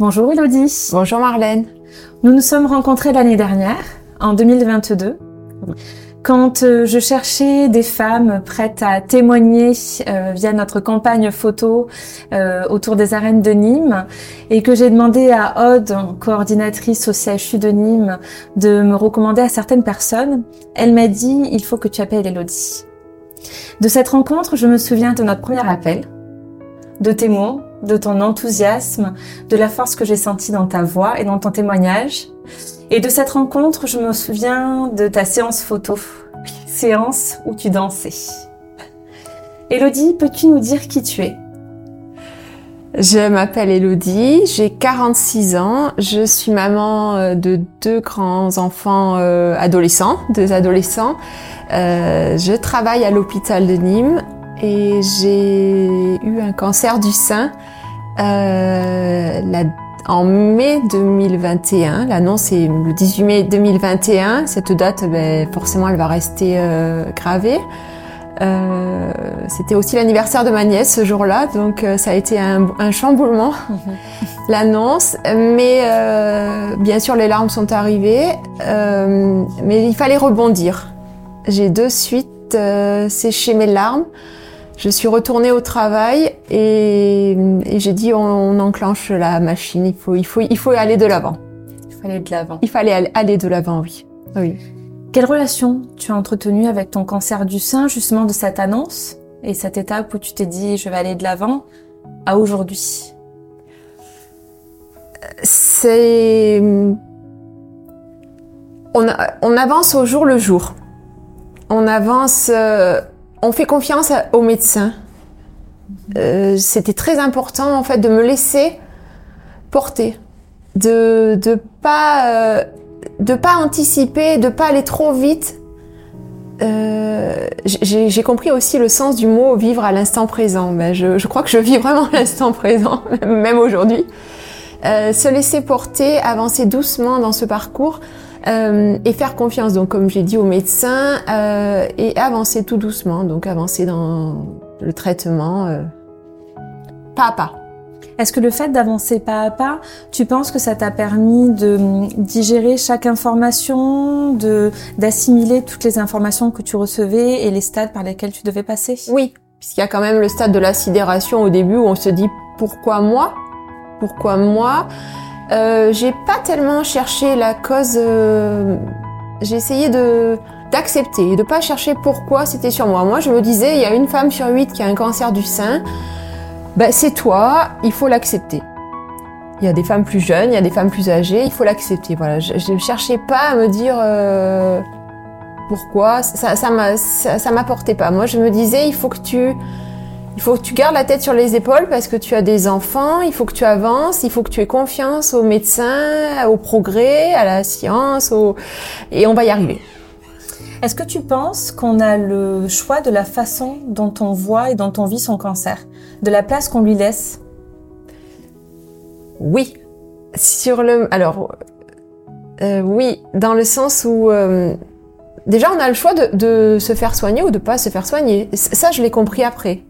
Bonjour Elodie. Bonjour Marlène. Nous nous sommes rencontrés l'année dernière, en 2022, quand euh, je cherchais des femmes prêtes à témoigner euh, via notre campagne photo euh, autour des arènes de Nîmes et que j'ai demandé à Aude, coordinatrice au CHU de Nîmes, de me recommander à certaines personnes. Elle m'a dit, il faut que tu appelles Elodie. De cette rencontre, je me souviens de notre premier appel, de tes mots, de ton enthousiasme, de la force que j'ai sentie dans ta voix et dans ton témoignage. Et de cette rencontre, je me souviens de ta séance photo, séance où tu dansais. Elodie, peux-tu nous dire qui tu es? Je m'appelle Elodie, j'ai 46 ans, je suis maman euh, de deux grands enfants euh, adolescents, deux adolescents. Euh, je travaille à l'hôpital de Nîmes et j'ai eu un cancer du sein euh, la, en mai 2021. L'annonce est le 18 mai 2021. Cette date, ben, forcément, elle va rester euh, gravée. Euh, C'était aussi l'anniversaire de ma nièce ce jour-là, donc euh, ça a été un, un chamboulement, l'annonce. Mais euh, bien sûr, les larmes sont arrivées, euh, mais il fallait rebondir. J'ai de suite séché mes larmes. Je suis retournée au travail et, et j'ai dit on, on, enclenche la machine. Il faut, il faut, il faut aller de l'avant. Il faut aller de l'avant. Il fallait aller de l'avant, oui. Oui. Quelle relation tu as entretenue avec ton cancer du sein, justement de cette annonce et cette étape où tu t'es dit je vais aller de l'avant à aujourd'hui? C'est on, on, avance au jour le jour. On avance. Euh on fait confiance aux médecins. Euh, C'était très important en fait de me laisser porter, de de pas euh, de pas anticiper, de pas aller trop vite. Euh, J'ai compris aussi le sens du mot vivre à l'instant présent. Ben, je, je, crois que je vis vraiment l'instant présent, même aujourd'hui. Euh, se laisser porter, avancer doucement dans ce parcours euh, et faire confiance, donc comme j'ai dit aux médecins, euh, et avancer tout doucement, donc avancer dans le traitement euh, pas à pas. Est-ce que le fait d'avancer pas à pas, tu penses que ça t'a permis de digérer chaque information, de d'assimiler toutes les informations que tu recevais et les stades par lesquels tu devais passer? Oui, puisqu'il y a quand même le stade de la sidération au début où on se dit pourquoi moi? Pourquoi moi euh, j'ai pas tellement cherché la cause. Euh, j'ai essayé de d'accepter et de pas chercher pourquoi c'était sur moi. Moi, je me disais, il y a une femme sur huit qui a un cancer du sein. Ben, c'est toi, il faut l'accepter. Il y a des femmes plus jeunes, il y a des femmes plus âgées, il faut l'accepter. Voilà, je ne cherchais pas à me dire euh, pourquoi. Ça, ça, ça, ça m'apportait pas. Moi, je me disais, il faut que tu il faut que tu gardes la tête sur les épaules parce que tu as des enfants, il faut que tu avances, il faut que tu aies confiance aux médecins, au progrès, à la science, au... et on va y arriver. Est-ce que tu penses qu'on a le choix de la façon dont on voit et dont on vit son cancer, de la place qu'on lui laisse? Oui. Sur le, alors, euh, oui, dans le sens où euh, déjà on a le choix de, de, se faire soigner ou de pas se faire soigner. Ça, je l'ai compris après.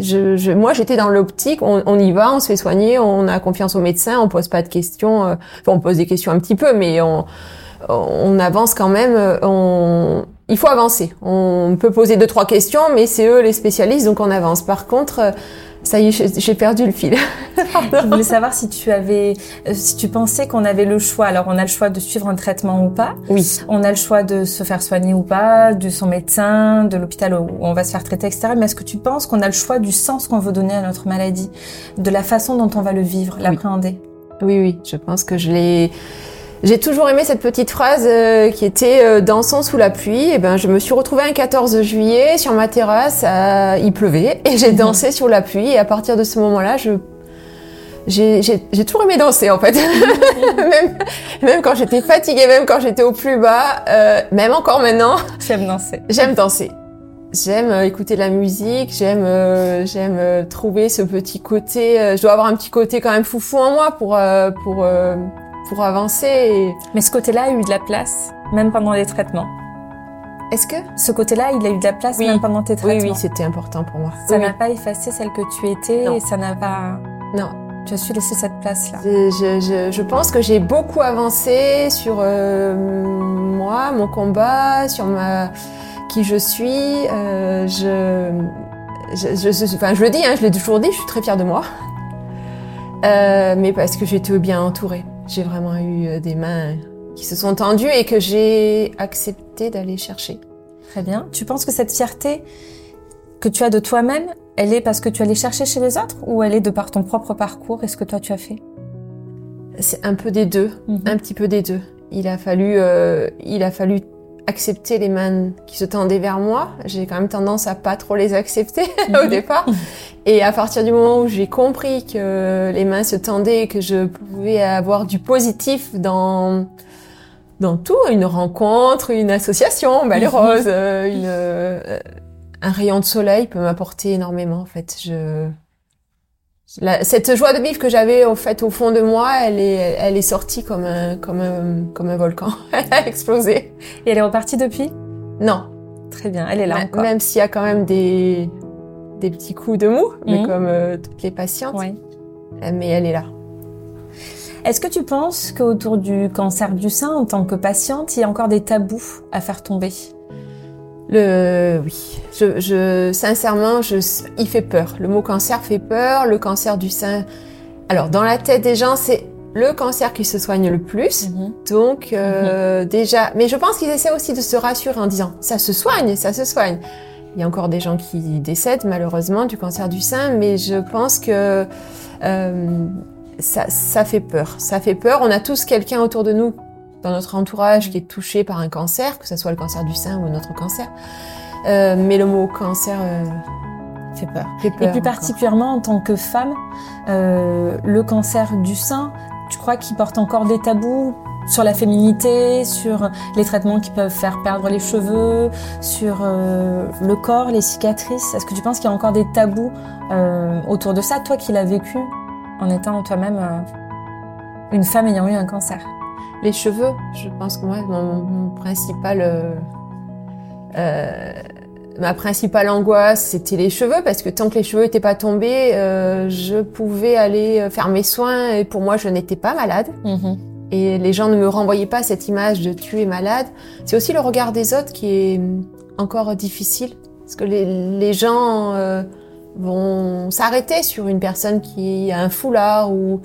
Je, je, moi, j'étais dans l'optique, on, on, y va, on se fait soigner, on a confiance aux médecins, on pose pas de questions. Euh, enfin, on pose des questions un petit peu, mais on, on avance quand même. Euh, on, il faut avancer. On peut poser deux trois questions, mais c'est eux les spécialistes, donc on avance. Par contre, euh, ça y est, j'ai perdu le fil. Je voulais savoir si tu avais, si tu pensais qu'on avait le choix. Alors, on a le choix de suivre un traitement ou pas. Oui. On a le choix de se faire soigner ou pas, de son médecin, de l'hôpital où on va se faire traiter, etc. Mais est-ce que tu penses qu'on a le choix du sens qu'on veut donner à notre maladie, de la façon dont on va le vivre, l'appréhender? Oui, oui. Je pense que je l'ai. J'ai toujours aimé cette petite phrase euh, qui était euh, dansant sous la pluie. Et ben, je me suis retrouvée un 14 juillet sur ma terrasse, euh, il pleuvait et j'ai dansé sur la pluie. Et à partir de ce moment-là, je j'ai toujours aimé danser en fait. même, même, quand j'étais fatiguée, même quand j'étais au plus bas, euh, même encore maintenant. J'aime danser. J'aime danser. J'aime euh, écouter de la musique, j'aime euh, j'aime euh, trouver ce petit côté. je dois avoir un petit côté quand même foufou en moi pour pour pour avancer. Et... Mais ce côté-là a eu de la place, même pendant les traitements. Est-ce que? Ce côté-là, il a eu de la place oui. même pendant tes traitements Oui, oui, c'était important pour moi. Ça oui, n'a pas effacé celle que tu étais non. et ça n'a pas. Non. Tu as su laisser cette place-là. Je, je, je, pense que j'ai beaucoup avancé sur euh, moi, mon combat, sur ma qui je suis. Euh, je, je, je, enfin, je le dis, hein, je l'ai toujours dit, je suis très fière de moi. Euh, mais parce que j'étais bien entourée. J'ai vraiment eu euh, des mains qui se sont tendues et que j'ai accepté d'aller chercher. Très bien. Tu penses que cette fierté que tu as de toi-même, elle est parce que tu allais chercher chez les autres ou elle est de par ton propre parcours et ce que toi tu as fait? C'est un peu des deux, mhm. un petit peu des deux. Il a fallu, euh, il a fallu accepter les mains qui se tendaient vers moi. J'ai quand même tendance à pas trop les accepter au mhm. départ. Et à partir du moment où j'ai compris que les mains se tendaient et que je pouvais avoir du positif dans dans tout, une rencontre, une association, bah, les roses, euh, une, euh, un rayon de soleil peut m'apporter énormément en fait. Je cette joie de vivre que j'avais au fait au fond de moi, elle est, elle est sortie comme un, comme un, comme un volcan. elle a explosé. Et elle est repartie depuis? Non. Très bien, elle est là encore. Même s'il y a quand même des, des petits coups de mou, mais mhm. comme euh, toutes les patientes. Oui. Euh, mais elle est là. Est-ce que tu penses qu'autour du cancer du sein, en tant que patiente, il y a encore des tabous à faire tomber? Le, oui, je, je, sincèrement, je, il fait peur. Le mot cancer fait peur. Le cancer du sein. Alors, dans la tête des gens, c'est le cancer qui se soigne le plus. Mhm. Donc, euh, mhm. déjà, mais je pense qu'ils essaient aussi de se rassurer en disant, ça se soigne, ça se soigne. Il y a encore des gens qui décèdent malheureusement du cancer du sein, mais je pense que euh, ça, ça fait peur. Ça fait peur. On a tous quelqu'un autour de nous dans notre entourage qui est touché par un cancer, que ce soit le cancer du sein ou un autre cancer. Euh, mais le mot cancer euh, fait, peur. Et plus particulièrement en tant que femme, euh, le cancer du sein, tu crois qu'il porte encore des tabous sur la féminité, sur les traitements qui peuvent faire perdre les cheveux, sur le corps, les cicatrices? Est-ce que tu penses qu'il y a encore des tabous autour de ça, toi qui l'as vécu en étant toi-même une femme ayant eu un cancer? Les cheveux, je pense que moi, mon, principal, euh, euh, ma principale angoisse, c'était les cheveux, parce que tant que les cheveux n'étaient pas tombés, euh, je pouvais aller faire mes soins, et pour moi, je n'étais pas malade. Mm-hmm. Et les gens ne me renvoyaient pas cette image de tu es malade. C'est aussi le regard des autres qui est encore difficile, parce que les, les gens vont s'arrêter sur une personne qui a un foulard, ou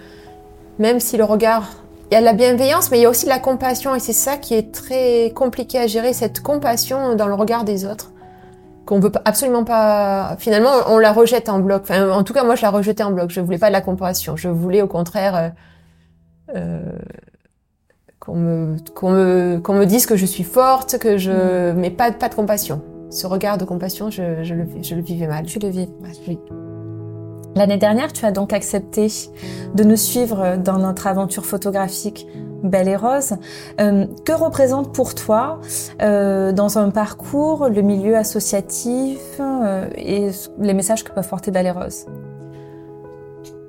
même si le regard il y a la bienveillance, mais il y a aussi la compassion, et c'est ça qui est très compliqué à gérer, cette compassion dans le regard des autres, qu'on veut absolument pas. Finalement, on la rejette en bloc. Enfin, en tout cas, moi, je la rejetais en bloc. Je voulais pas de la compassion. Je voulais, au contraire, euh, euh, qu'on me qu'on me qu'on me dise que je suis forte, que je, mais pas pas de compassion. Ce regard de compassion, je, je le je le vivais mal. Tu le vis. Oui. L'année dernière, tu as donc accepté de nous suivre dans notre aventure photographique Belle et Rose. Euh, que représente pour toi euh, dans un parcours le milieu associatif euh, et les messages que peuvent porter Belle et Rose?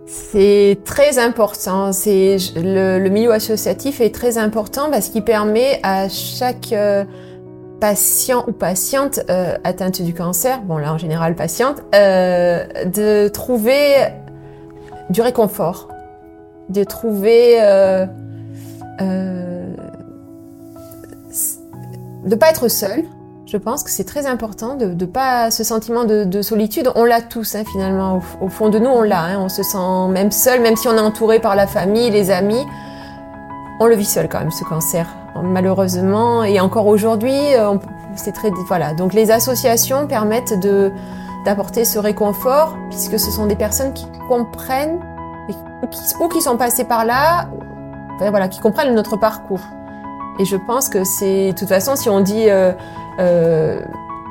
C'est très important. C'est le, le, milieu associatif est très important parce qu'il permet à chaque patient ou patiente euh, atteinte du cancer, bon là en général patiente, euh, de trouver du réconfort, de trouver euh, euh, de pas être seul. Je pense que c'est très important de, de pas ce sentiment de, de solitude. On l'a tous hein, finalement au, fond de nous, on l'a. Hein, on se sent même seul, même si on est entouré par la famille, les amis. On le vit seul quand même ce cancer malheureusement, et encore aujourd'hui, euh, c'est très voilà. Donc les associations permettent de d'apporter ce réconfort puisque ce sont des personnes qui comprennent ou qui, sont passées par là, voilà, qui comprennent notre parcours. Et je pense que c'est, de toute façon, si on dit, euh, euh,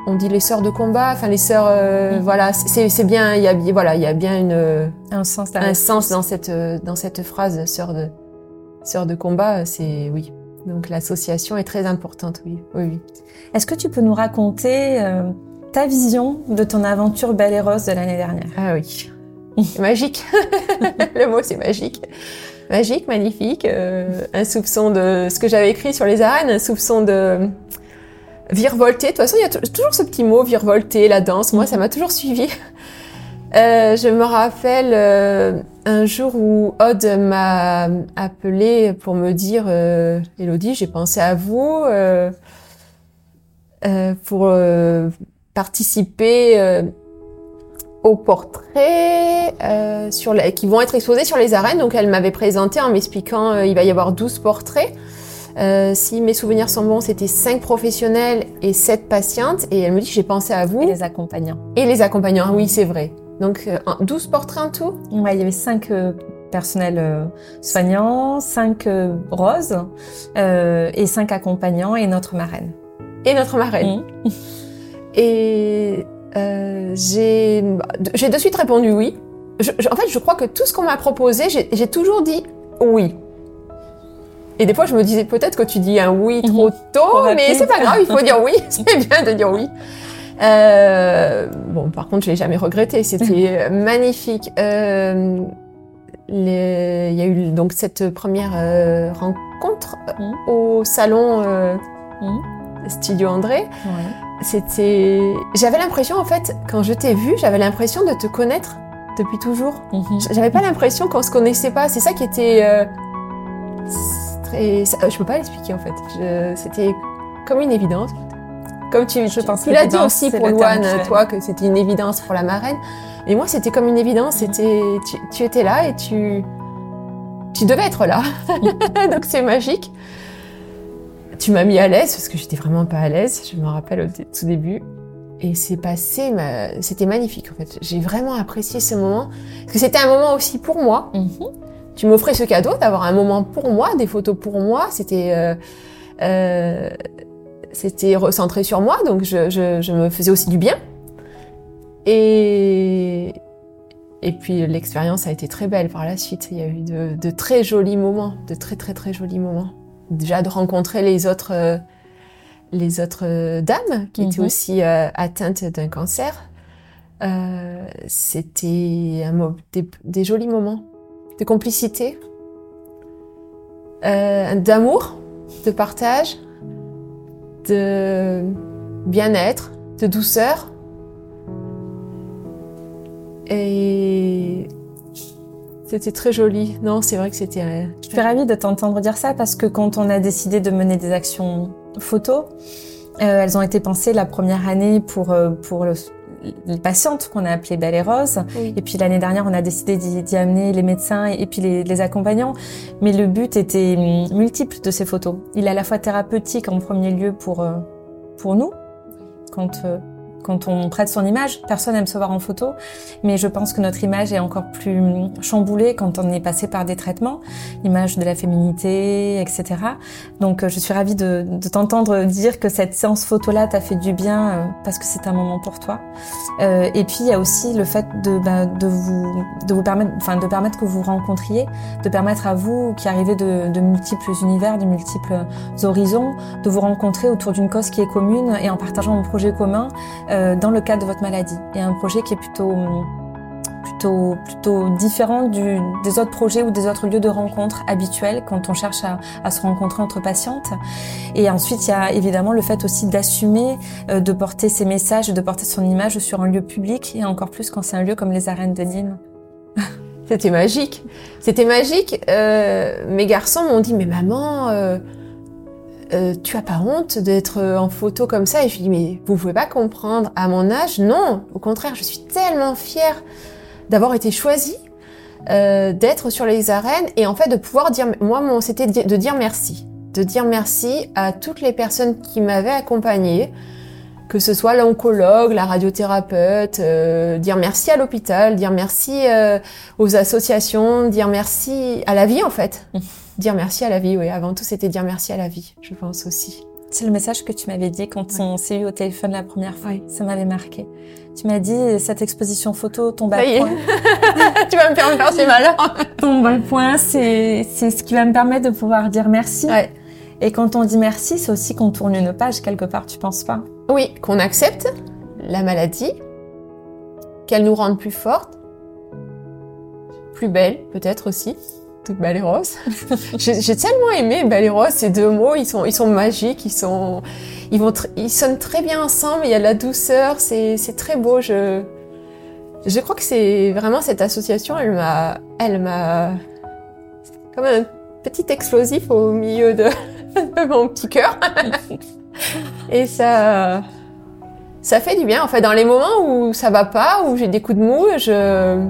on dit les sœurs de combat, enfin les sœurs, euh, mm. voilà, c'est bien, il y a, voilà, il y a bien une, un sens, un sens dans cette, dans cette phrase, sœurs de, sœurs de combat, c'est oui. Donc l'association est très importante, oui. oui, Est-ce que tu peux nous raconter euh, ta vision de ton aventure Belle et Rose de l'année dernière? Ah oui, magique. Le mot c'est magique. Magique, magnifique. Euh, un soupçon de ce que j'avais écrit sur les arènes, un soupçon de virevolter. De toute façon, il y a toujours ce petit mot virevolter, la danse. Moi, ça m'a toujours suivi. Euh, je me rappelle euh, un jour où Aude m'a appelé pour me dire euh, Elodie, j'ai pensé à vous euh, pour participer aux portraits sur qui vont être exposés sur les arènes. Donc elle m'avait présenté en m'expliquant il va y avoir 12 portraits. Euh, si mes souvenirs sont bons, c'était 5 professionnels et 7 patientes. Et elle me dit j'ai pensé à vous Et les accompagnants. et les accompagnants. Oui, c'est vrai. Donc euh, un- 12 portraits en tout? Ouais, il y avait cinq euh, personnels euh, soignants, cinq euh, roses euh, et cinq accompagnants et notre marraine. et notre marraine. Mhm. Et euh, j'ai j'ai de suite répondu oui. Je- je- en fait, je crois que tout ce qu'on m'a proposé, j'ai toujours dit oui. Et des fois, je me disais peut-être que tu dis un oui trop Mhm. tôt, Trop mais c'est pas grave, il faut dire oui. C'est bien de dire oui. Euh, bon, par contre, je l'ai jamais regretté. C'était magnifique. Euh, les- Il y a eu donc cette première euh, rencontre Mhm. au salon euh, Mhm. Studio André. Ouais. C'était. J'avais l'impression, en fait, quand je t'ai vu, j'avais l'impression de te connaître depuis toujours. Mhm. J'avais pas l'impression qu'on se connaissait pas. C'est ça qui était. euh, très. Je peux pas l'expliquer, en fait. Je- C'était comme une évidence. Comme tu, Je pense tu l'as dit aussi pour tu toi, que c'était une évidence pour la marraine. Et moi, c'était comme une évidence. C'était, tu, tu étais là et tu, tu devais être là. Donc c'est magique. Tu m'as mis à l'aise parce que j'étais vraiment pas à l'aise. Je me rappelle au tout début. Et c'est passé, ma- c'était magnifique en fait. J'ai vraiment apprécié ce moment parce que c'était un moment aussi pour moi. Mhm. Tu m'offrais ce cadeau d'avoir un moment pour moi, des photos pour moi. C'était euh, euh, c'était recentré sur moi, donc je, je, je me faisais aussi du bien. Et et puis l'expérience a été très belle par la suite. Il y a eu de, de très jolis moments, de très très très jolis moments. Déjà de rencontrer les autres euh, les autres euh, dames qui étaient Mhm. aussi euh, atteintes d'un cancer. Euh, C'était des, des jolis moments de complicité, d'amour, de partage, de bien-être, de douceur. Et c'était très joli. Non, c'est vrai que c'était. Je suis ravie de t'entendre dire ça parce que quand on a décidé de mener des actions photos, euh, elles ont été pensées la première année pour, euh, pour le- les patientes qu'on a appelées Belle et Rose. Oui. Et puis l'année dernière, on a décidé d'y amener les médecins et, et puis les, les accompagnants. Mais le but était hum, multiple de ces photos. Il est à la fois thérapeutique en premier lieu pour, euh, pour nous, quand, euh, quand on prête son image. Personne aime se voir en photo, mais je pense que notre image est encore plus hum, chamboulée quand on est passé par des traitements, l'image de la féminité, etc. Donc euh, je suis ravie de, de t'entendre dire que cette séance photo-là t'a fait du bien euh, parce que c'est un moment pour toi. Euh, et puis il y a aussi le fait de, bah, de vous de vous permettre, enfin de permettre que vous rencontriez, de permettre à vous qui arrivez de, de multiples univers, de multiples horizons, de vous rencontrer autour d'une cause qui est commune et en partageant un projet commun dans le cadre de votre maladie. Et un projet qui est plutôt plutôt plutôt différent du, des autres projets ou des autres lieux de rencontre habituels quand on cherche à, à se rencontrer entre patientes. Et ensuite, il y a évidemment le fait aussi d'assumer euh, de porter ses messages, de porter son image sur un lieu public et encore plus quand c'est un lieu comme les arènes de Nîmes. C'était magique. C'était magique. Euh, mes garçons m'ont dit, mais maman, euh, euh, tu as pas honte d'être en photo comme ça? Et je lui dis, mais vous pouvez pas comprendre. À mon âge, non. Au contraire, je suis tellement fière d'avoir été choisie, euh, d'être sur les arènes et en fait de pouvoir dire, moi, c'était de dire merci. De dire merci à toutes les personnes qui m'avaient accompagnée, que ce soit l'oncologue, la radiothérapeute, euh, dire merci à l'hôpital, dire merci euh, aux associations, dire merci à la vie en fait. Dire merci à la vie, oui. Avant tout, c'était dire merci à la vie, je pense aussi. C'est le message que tu m'avais dit quand on s'est eu au téléphone la première fois. Ça m'avait marqué. Tu m'as dit cette exposition photo tombe à Ça y est. point. tu vas me faire faire ces malheurs. tombe à point, c'est ce qui va me permettre de pouvoir dire merci. Ouais. Et quand on dit merci, c'est aussi qu'on tourne une page quelque part, tu penses pas? Oui, qu'on accepte la maladie, qu'elle nous rende plus fortes, plus belles peut-être aussi. Rose. J'ai tellement aimé rose, ces deux mots, ils sont, ils sont magiques, ils sont, ils vont, ils sonnent très bien ensemble. Il y a de la douceur, c'est, c'est très beau. Je, Je crois que c'est vraiment cette association, elle m'a, elle m'a, comme un petit explosif au milieu de, de mon petit cœur. Et ça, ça fait du bien. En fait, dans les moments où ça va pas, où j'ai des coups de mou, je,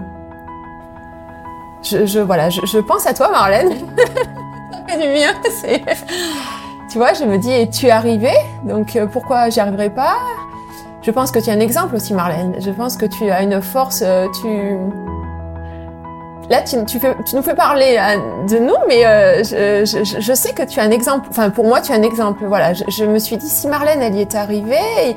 je, je voilà, je, je pense à toi, Marlène. ça fait du bien. Tu vois, je me dis, et tu es arrivée, donc euh, pourquoi j'y arriverai pas? Je pense que tu es un exemple aussi, Marlène. Je pense que tu as une force, euh, tu Là, tu, tu, fais, tu nous fais parler euh, de nous, mais euh, je, je, je, sais que tu as un exemple. Enfin, pour moi, tu as un exemple. Voilà, je, je me suis dit, si Marlène, elle y est arrivée,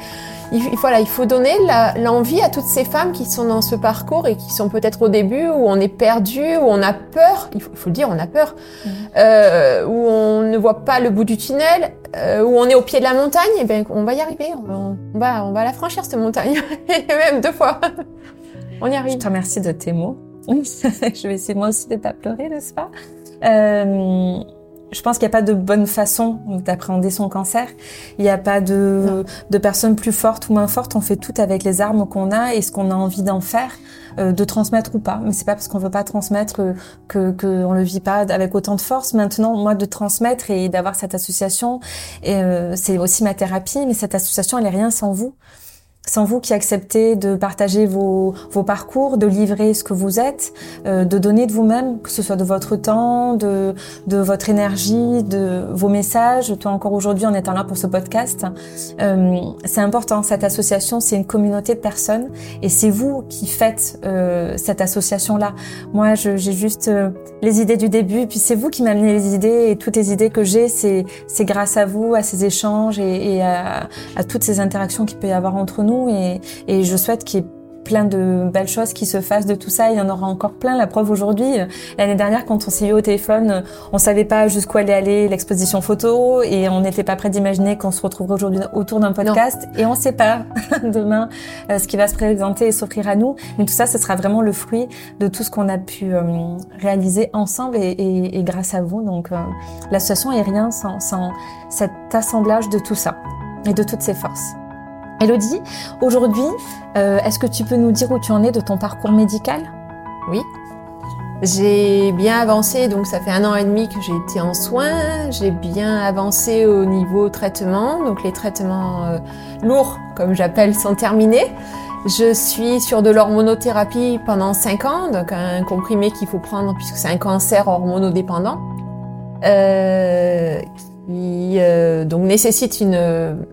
il, voilà, il faut donner l'envie à toutes ces femmes qui sont dans ce parcours et qui sont peut-être au début où on est perdu, où on a peur. Il faut, il faut le dire, on a peur, mmh. euh, où on ne voit pas le bout du tunnel, euh, où on est au pied de la montagne. Et eh ben, on va y arriver. On, on va, on va la franchir cette montagne, et même deux fois. on y arrive. Je te remercie de tes mots. je vais essayer moi aussi de pas pleurer, n'est-ce pas? Euh, je pense qu'il n'y a pas de bonne façon d'appréhender son cancer. Il n'y a pas de, de personnes plus fortes ou moins fortes. On fait tout avec les armes qu'on a et ce qu'on a envie d'en faire, euh, de transmettre ou pas. Mais c'est pas parce qu'on veut pas transmettre que qu'on le vit pas avec autant de force. Maintenant, moi, de transmettre et d'avoir cette association, euh, c'est aussi ma thérapie. Mais cette association, elle est rien sans vous sans vous qui acceptez de partager vos, vos parcours, de livrer ce que vous êtes, euh, de donner de vous-même, que ce soit de votre temps, de, de votre énergie, de vos messages. Toi encore aujourd'hui en étant là pour ce podcast, euh, c'est important. Cette association, c'est une communauté de personnes et c'est vous qui faites euh, cette association-là. Moi, j'ai juste euh, les idées du début, puis c'est vous qui m'amenez les idées et toutes les idées que j'ai, c'est grâce à vous, à ces échanges et, et à toutes ces interactions qu'il peut y avoir entre nous et, et je souhaite qu'il y ait plein de belles choses qui se fassent de tout ça. Il y en aura encore plein. La preuve aujourd'hui, l'année dernière, quand on s'est eu au téléphone, on savait pas jusqu'où allait aller l'exposition photo et on n'était pas prêt d'imaginer qu'on se retrouverait aujourd'hui autour d'un podcast. Et on sait pas demain euh, ce qui va se présenter et s'offrir à nous. Mais tout ça, ce sera vraiment le fruit de tout ce qu'on a pu euh, réaliser ensemble et, et, et, grâce à vous. Donc, euh, l'association est rien sans, sans cet assemblage de tout ça et de toutes ces forces. Elodie, aujourd'hui, euh, est-ce que tu peux nous dire où tu en es de ton parcours médical? Oui. J'ai bien avancé, donc ça fait un an et demi que j'ai été en soins. J'ai bien avancé au niveau traitement, donc les traitements euh, lourds, comme j'appelle, sont terminés. Je suis sur de l'hormonothérapie pendant 5 ans, donc un comprimé qu'il faut prendre puisque c'est un cancer hormonodépendant, euh, qui donc nécessite une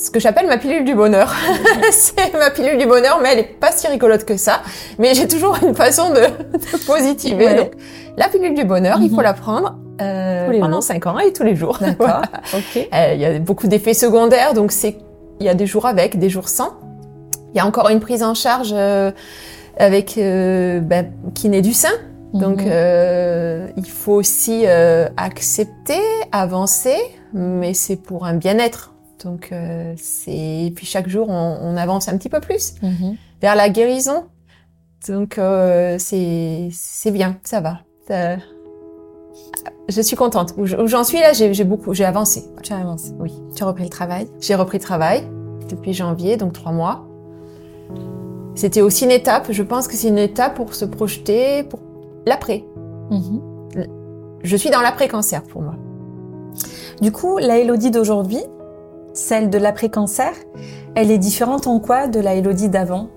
ce que j'appelle ma pilule du bonheur. c'est ma pilule du bonheur, mais elle est pas si rigolote que ça. Mais j'ai toujours une façon de, de positiver. Donc, la pilule du bonheur, il faut mhm. la prendre euh, pendant 5 ans et tous les jours. D'accord. Euh, il y a beaucoup d'effets secondaires, donc c'est il y a des jours avec, des jours sans. Il y a encore une prise en charge euh, avec euh, ben, kiné du sein. Donc, mhm. euh, il faut aussi euh, accepter, avancer, mais c'est pour un bien-être. Donc euh, c'est puis chaque jour on, on, avance un petit peu plus mm-hmm. vers la guérison. Donc euh, c'est bien, ça va. Ça... Je suis contente. Où j'en suis là, j'ai beaucoup, j'ai avancé. Tu as avancé. Oui. Tu as repris le travail. J'ai repris le travail depuis janvier, donc trois mois. C'était aussi une étape. Je pense que c'est une étape pour se projeter pour l'après. Mm-hmm. Je suis dans l'après-cancer pour moi. Du coup, la Elodie d'aujourd'hui, celle de l'après-cancer, elle est différente en quoi de la Elodie d'avant?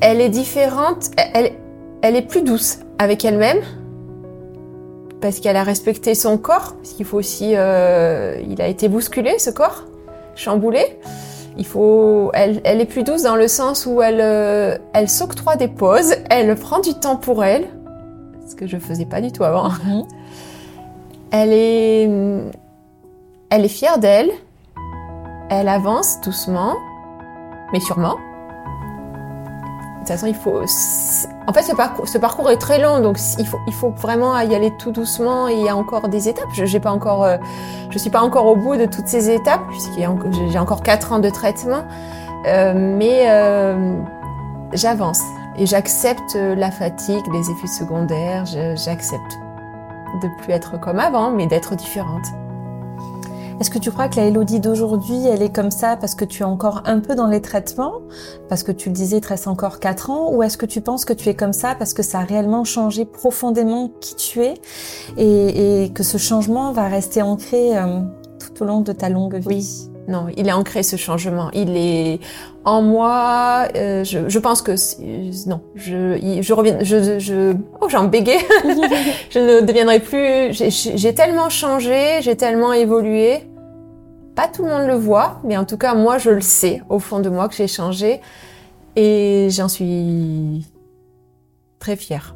Elle est différente, elle, elle est plus douce avec elle-même, parce qu'elle a respecté son corps, parce qu'il faut aussi, euh, il a été bousculé ce corps, chamboulé. Il faut, elle, elle est plus douce dans le sens où elle, euh, elle s'octroie des pauses, elle prend du temps pour elle, ce que je faisais pas du tout avant. Mhm. Elle est, elle est fière d'elle. Elle avance doucement, mais sûrement. De toute façon, il faut. En fait, ce parcours, est très long, donc il faut, vraiment y aller tout doucement. Et il y a encore des étapes. Je j'ai pas encore, euh, je suis pas encore au bout de toutes ces étapes puisqu'il j'ai encore quatre ans de traitement, euh, mais euh, j'avance et j'accepte la fatigue, les effets secondaires. J'accepte de plus être comme avant, mais d'être différente. Est-ce que tu crois que la Elodie d'aujourd'hui, elle est comme ça parce que tu es encore un peu dans les traitements, parce que tu le disais, il te reste encore 4 ans, ou est-ce que tu penses que tu es comme ça parce que ça a réellement changé profondément qui tu es et, que ce changement va rester ancré euh, tout au long de ta longue vie? Oui. Non, il est ancré ce changement. Il est en moi. Euh, je, je, pense que non, je, je reviens. Je, je oh, j'en bégayé. je ne deviendrai plus. J'ai tellement changé, j'ai tellement évolué. Pas tout le monde le voit, mais en tout cas moi je le sais au fond de moi que j'ai changé et j'en suis très fière.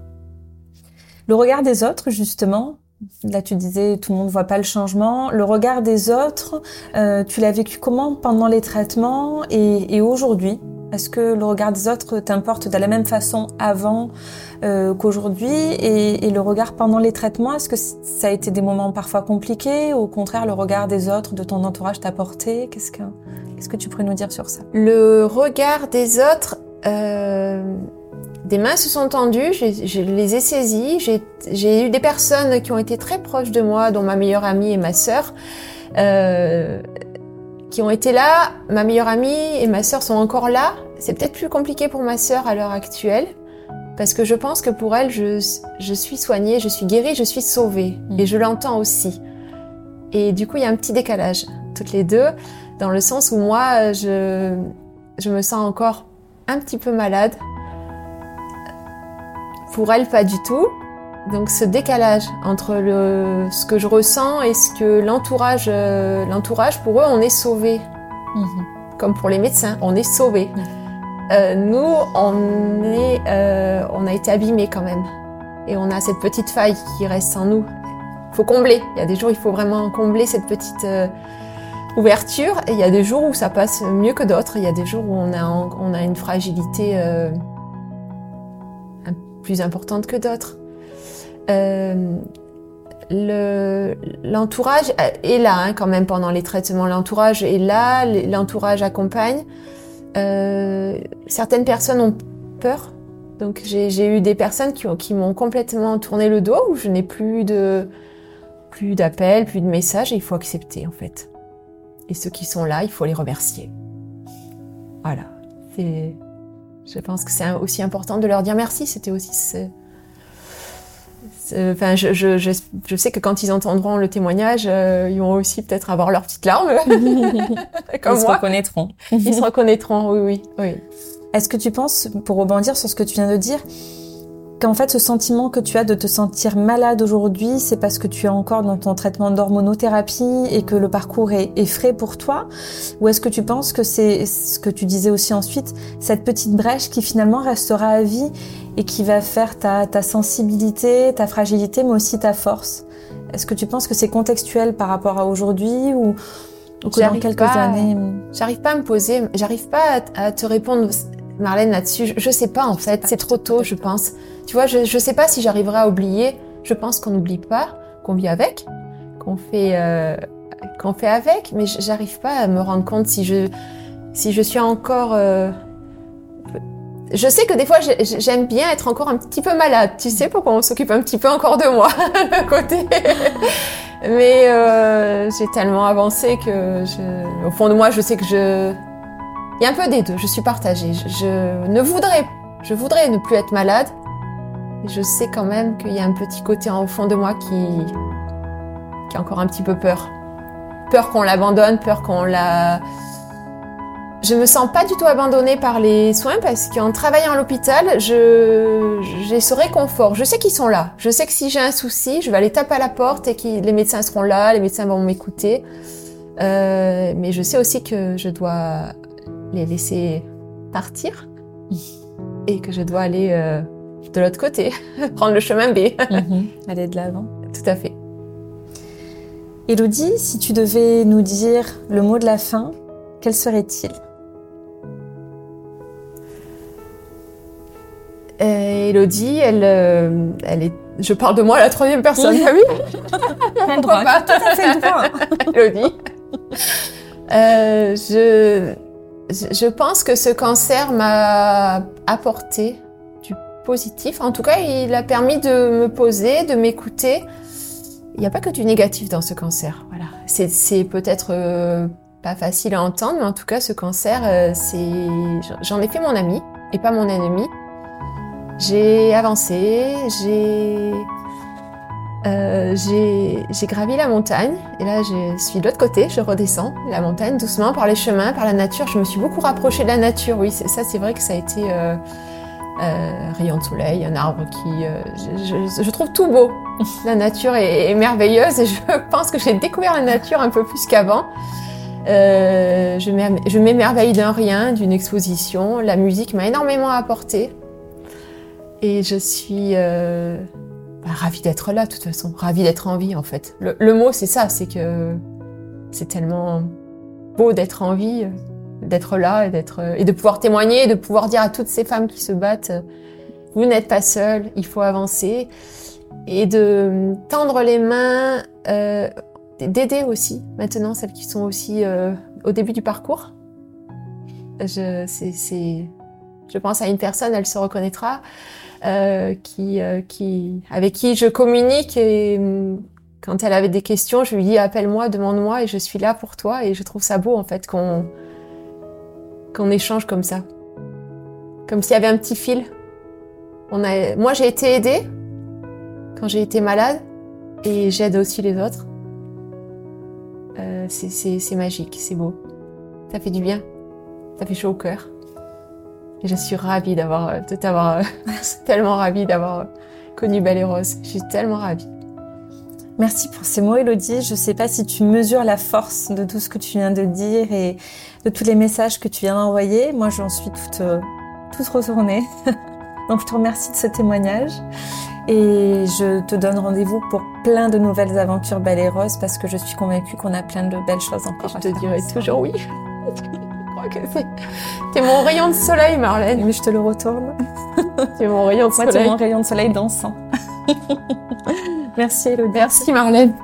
Le regard des autres, justement, Là, tu disais, tout le monde voit pas le changement. Le regard des autres, euh, tu l'as vécu comment pendant les traitements et, aujourd'hui? Est-ce que le regard des autres t'importe de la même façon avant euh, qu'aujourd'hui? Et, le regard pendant les traitements, est-ce que ça a été des moments parfois compliqués au contraire, le regard des autres, de ton entourage t'a porté? Qu'est-ce que, que tu pourrais nous dire sur ça? Le regard des autres... Euh des mains se sont tendues, je les ai saisies. J'ai eu des personnes qui ont été très proches de moi, dont ma meilleure amie et ma sœur, euh, qui ont été là. Ma meilleure amie et ma sœur sont encore là. C'est peut-être plus compliqué pour ma sœur à l'heure actuelle, parce que je pense que pour elle, je, je suis soignée, je suis guérie, je suis sauvée, mm. et je l'entends aussi. Et du coup, il y a un petit décalage, toutes les deux, dans le sens où moi, je, je me sens encore un petit peu malade pour elle, pas du tout. Donc ce décalage entre le, ce que je ressens et ce que l'entourage, euh, l'entourage pour eux, on est sauvé. Mhm. Comme pour les médecins, on est sauvé. Euh, nous, on est, euh, on a été abîmés quand même, et on a cette petite faille qui reste en nous. Il faut combler. Il y a des jours, il faut vraiment combler cette petite ouverture, et il y a des jours où ça passe mieux que d'autres. Il y a des jours où on a, on a une fragilité plus importante que d'autres. Euh, l'entourage est là hein, quand même pendant les traitements. L'entourage est là, l'entourage accompagne. Euh, certaines personnes ont peur. Donc j'ai eu des personnes qui, m'ont complètement tourné le dos, où je n'ai plus de plus d'appels, plus de messages, et il faut accepter en fait. Et ceux qui sont là, il faut les remercier. Voilà. C'est je pense que c'est aussi important de leur dire merci. C'était aussi Enfin, je, je, je, sais que quand ils entendront le témoignage, euh, ils vont aussi peut-être avoir leurs petites larmes. Comme ils se reconnaîtront. ils se reconnaîtront, oui, oui, oui. Est-ce que tu penses, pour rebondir sur ce que tu viens de dire, qu'en fait ce sentiment que tu as de te sentir malade aujourd'hui, c'est parce que tu es encore dans ton traitement d'hormonothérapie et que le parcours est, frais pour toi? Ou est-ce que tu penses que c'est ce que tu disais aussi ensuite, cette petite brèche qui finalement restera à vie et qui va faire ta, sensibilité, ta fragilité, mais aussi ta force? Est-ce que tu penses que c'est contextuel par rapport à aujourd'hui ou, que dans quelques années? J'arrive pas à me poser, j'arrive pas à te répondre Marlène là-dessus. Je, sais pas en fait, c'est trop tôt, je pense. Tu vois, je, je sais pas si j'arriverai à oublier. Je pense qu'on n'oublie pas, qu'on vit avec, qu'on fait, euh, qu'on fait avec, mais j'arrive pas à me rendre compte si je, si je suis encore. Euh, je sais que des fois j'aime bien être encore un petit peu malade, tu sais, pour qu'on s'occupe un petit peu encore de moi, le côté. Mais euh, j'ai tellement avancé que, je... au fond de moi, je sais que je il y a un peu des deux, je suis partagée. Je, ne voudrais, je voudrais ne plus être malade, je sais quand même qu'il y a un petit côté en fond de moi qui, qui a encore un petit peu peur. Peur qu'on l'abandonne, peur qu'on la... Je me sens pas du tout abandonnée par les soins parce qu'en travaillant à l'hôpital, je, j'ai ce réconfort. Je sais qu'ils sont là. Je sais que si j'ai un souci, je vais aller taper à la porte et que les médecins seront là, les médecins vont m'écouter. Euh, mais je sais aussi que je dois les laisser partir et que je dois aller euh, de l'autre côté, prendre le chemin B. Mhm. Aller de l'avant. Tout à fait. Elodie, si tu devais nous dire le mot de la fin, quel serait-il? Euh, Elodie, elle, euh, elle est. Je parle de moi à la troisième personne. Ah oui. droit, tout à fait droit. Elodie. je je pense que ce cancer m'a apporté du positif. En tout cas, il a permis de me poser, de m'écouter. il n'y a pas que du négatif dans ce cancer. Voilà. C'est peut-être euh, pas facile à entendre, mais en tout cas, ce cancer, euh, j'en ai fait mon ami et pas mon ennemi. J'ai avancé, j'ai euh, j'ai gravi la montagne et là je suis de l'autre côté, je redescends la montagne doucement par les chemins, par la nature. Je me suis beaucoup rapprochée de la nature, oui, ça c'est vrai que ça a été euh, euh, rayon de soleil, un arbre qui... Euh, je, je, trouve tout beau. La nature est, est, merveilleuse et je pense que j'ai découvert la nature un peu plus qu'avant. Euh, je m'émerveille d'un rien, d'une exposition. La musique m'a énormément apporté. Et je suis euh, bah, ravie d'être là, de toute façon. Ravie d'être en vie, en fait. Le, mot, c'est ça, c'est que c'est tellement beau d'être en vie, d'être là et, d'être, et de pouvoir témoigner, de pouvoir dire à toutes ces femmes qui se battent, vous n'êtes pas seules, il faut avancer. Et de tendre les mains, euh, d'aider aussi, maintenant, celles qui sont aussi euh, au début du parcours. Je, je pense à une personne, elle se reconnaîtra, euh, euh, qui, avec qui je communique et mm, quand elle avait des questions, je lui dis appelle-moi, demande-moi et je suis là pour toi et je trouve ça beau en fait qu'on qu'on échange comme ça, comme s'il y avait un petit fil. Moi j'ai été aidée quand j'ai été malade et j'aide aussi les autres. Euh, c'est magique, c'est beau. Ça fait du bien, ça fait chaud au cœur. Et je suis ravie d'avoir, de t'avoir, tellement ravie d'avoir connu Belle et Rose. Je suis tellement ravie. Merci pour ces mots, Elodie. Je ne sais pas si tu mesures la force de tout ce que tu viens de dire et de tous les messages que tu viens d'envoyer. Moi, j'en suis toute, euh, toute retournée. Donc, je te remercie de ce témoignage. Et je te donne rendez-vous pour plein de nouvelles aventures belles et roses parce que je suis convaincue qu'on a plein de belles choses encore je te dirai toujours oui. T'es mon rayon de soleil, Marlène. Mais je te le retourne. T'es mon rayon de soleil. Moi, t'es mon rayon de soleil dansant. Merci, Elodie. Merci, Marlène.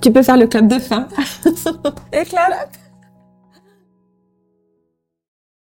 tu peux faire le clap de fin. Et clap.